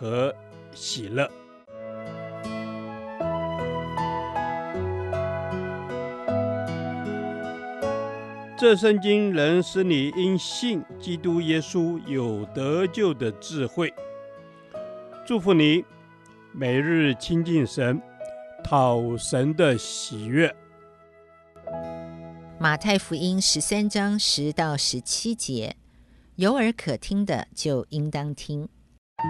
和喜乐。这圣经能使你因信基督耶稣有得救的智慧。祝福你，每日亲近神，讨神的喜悦。马太福音十三章十到十七节，有耳可听的就应当听。门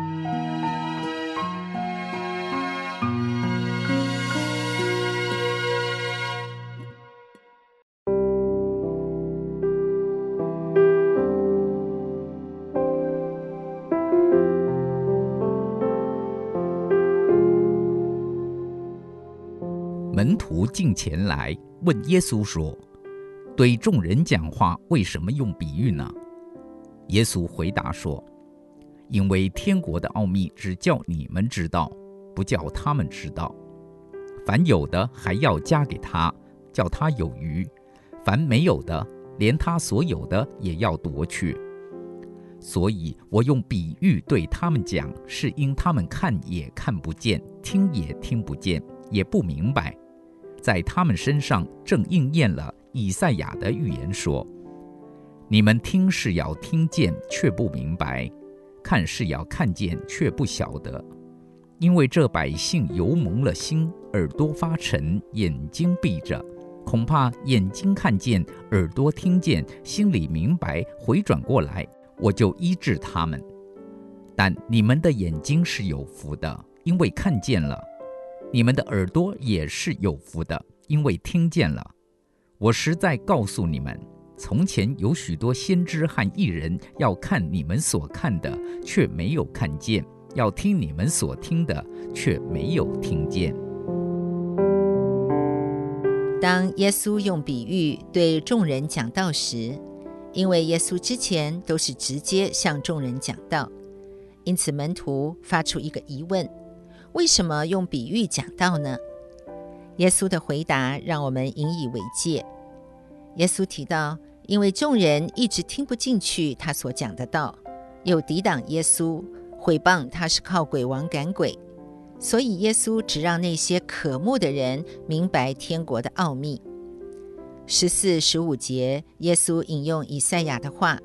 徒进前来问耶稣说：“对众人讲话，为什么用比喻呢？”耶稣回答说：“因为天国的奥秘只叫你们知道，不叫他们知道。凡有的还要加给他，叫他有余；凡没有的，连他所有的也要夺去。所以我用比喻对他们讲，是因他们看也看不见，听也听不见，也不明白。”在他们身上正应验了以赛亚的预言说：“你们听是要听见，却不明白；看是要看见，却不晓得。因为这百姓油蒙了心，耳朵发沉，眼睛闭着，恐怕眼睛看见，耳朵听见，心里明白，回转过来，我就医治他们。但你们的眼睛是有福的，因为看见了。”你们的耳朵也是有福的，因为听见了。我实在告诉你们，从前有许多先知和艺人要看你们所看的，却没有看见；要听你们所听的，却没有听见。当耶稣用比喻对众人讲道时，因为耶稣之前都是直接向众人讲道，因此门徒发出一个疑问。为什么用比喻讲道呢？耶稣的回答让我们引以为戒。耶稣提到，因为众人一直听不进去他所讲的道，又抵挡耶稣，毁谤他是靠鬼王赶鬼，所以耶稣只让那些渴慕的人明白天国的奥秘。十四、十五节，耶稣引用以赛亚的话，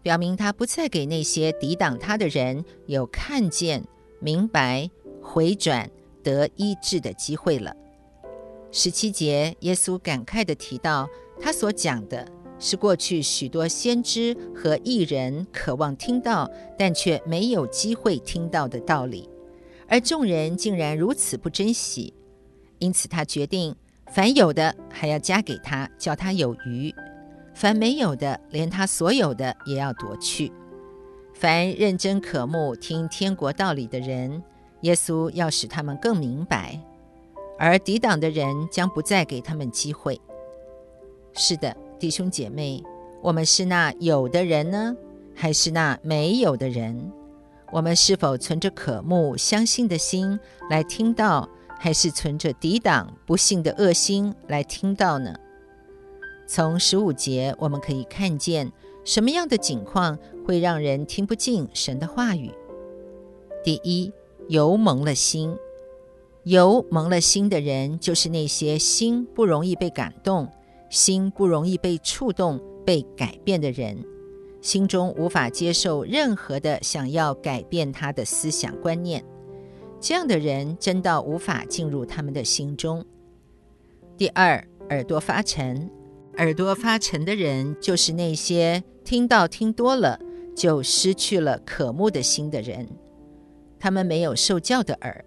表明他不再给那些抵挡他的人有看见、明白。回转得医治的机会了。十七节，耶稣感慨地提到，他所讲的是过去许多先知和艺人渴望听到，但却没有机会听到的道理，而众人竟然如此不珍惜，因此他决定，凡有的还要加给他，叫他有余；凡没有的，连他所有的也要夺去。凡认真渴慕听天国道理的人，耶稣要使他们更明白，而抵挡的人将不再给他们机会。是的，弟兄姐妹，我们是那有的人呢，还是那没有的人？我们是否存着渴慕、相信的心来听到，还是存着抵挡、不信的恶心来听到呢？从十五节我们可以看见，什么样的景况会让人听不进神的话语？第一。油蒙了心，油蒙了心的人，就是那些心不容易被感动、心不容易被触动、被改变的人，心中无法接受任何的想要改变他的思想观念。这样的人，真到无法进入他们的心中。第二，耳朵发沉，耳朵发沉的人，就是那些听到听多了就失去了渴慕的心的人。他们没有受教的耳，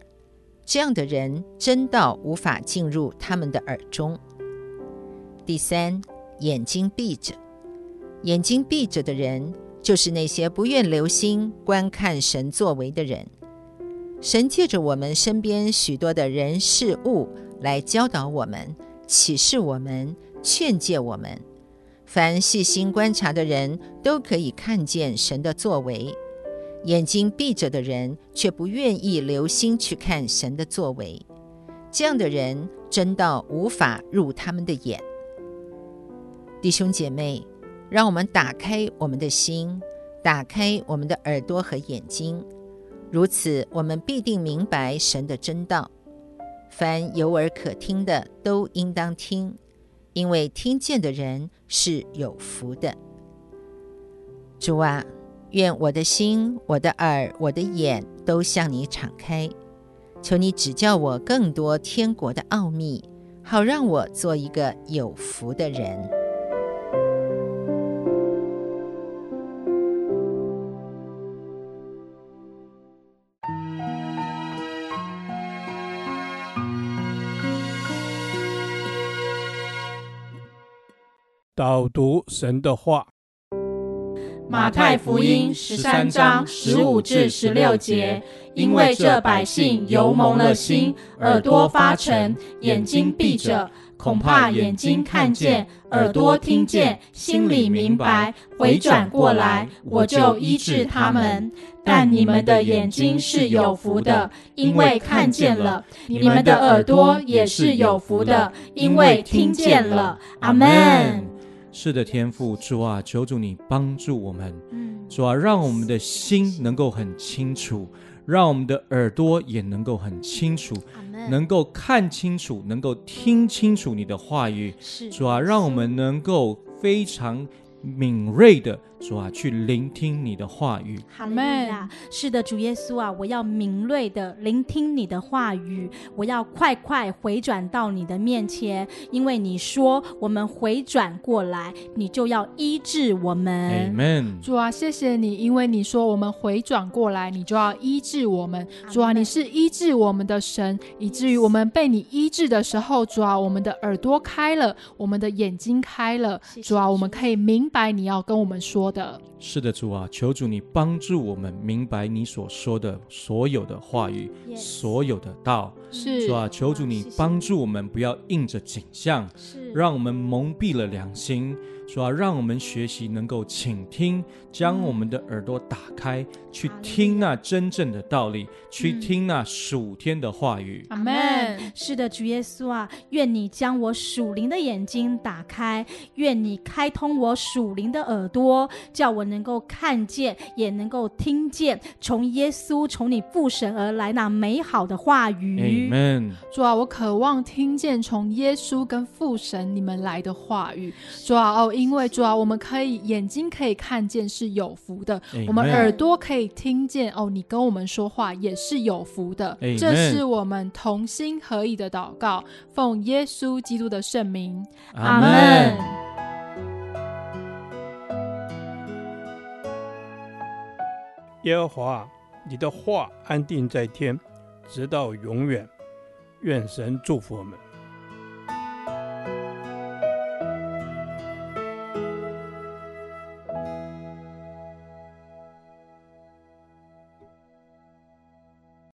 这样的人真到无法进入他们的耳中。第三，眼睛闭着，眼睛闭着的人，就是那些不愿留心观看神作为的人。神借着我们身边许多的人事物来教导我们、启示我们、劝诫我们。凡细心观察的人都可以看见神的作为，眼睛闭着的人却不愿意留心去看神的作为。这样的人真到无法入他们的眼。弟兄姐妹，让我们打开我们的心，打开我们的耳朵和眼睛。如此，我们必定明白神的真道。凡有耳可听的，都应当听，因为听见的人是有福的。主啊，愿我的心、我的耳、我的眼都向你敞开，求你指教我更多天国的奥秘，好让我做一个有福的人。导读神的话，马太福音十三章十五至十六节，因为这百姓油蒙了心，耳朵发沉，眼睛闭着，恐怕眼睛看见，耳朵听见，心里明白，回转过来，我就医治他们。但你们的眼睛是有福的，因为看见了；你们的耳朵也是有福的，因为听见了。阿门。是的，天父主啊，求主你帮助我们，主啊，让我们的心能够很清楚，让我们的耳朵也能够很清楚，能够看清楚，能够听清楚你的话语。是主啊，让我们能够非常敏锐的。主啊，去聆听你的话语。阿门。是的，主耶稣啊，我要敏锐的聆听你的话语，我要快快回转到你的面前，因为你说我们回转过来，你就要医治我们。Amen。主啊，谢谢你，因为你说我们回转过来，你就要医治我们。主啊，你是医治我们的神，以至于我们被你医治的时候，主啊，我们的耳朵开了，我们的眼睛开了，主啊，我们可以明白你要跟我们说的。是的，主啊，求主你帮助我们明白你所说的所有的话语，Yes. 所有的道。是主啊，求主你帮助我们不要应着景象，是让我们蒙蔽了良心。主啊，让我们学习能够倾听，将我们的耳朵打开，嗯、去听那真正的道理，嗯、去听那属天的话语。阿门。是的，主耶稣啊，愿你将我属灵的眼睛打开，愿你开通我属灵的耳朵，叫我能够看见，也能够听见从耶稣、从你父神而来那美好的话语。Amen。主啊，我渴望听见从耶稣跟父神你们来的话语。主啊，哦。因为主啊，我们可以眼睛可以看见是有福的我们耳朵可以听见哦，你跟我们说话也是有福的。这是我们同心合意的祷告，奉耶稣基督的圣名，阿门。耶和华，你的话安定在天，直到永远。愿神祝福我们。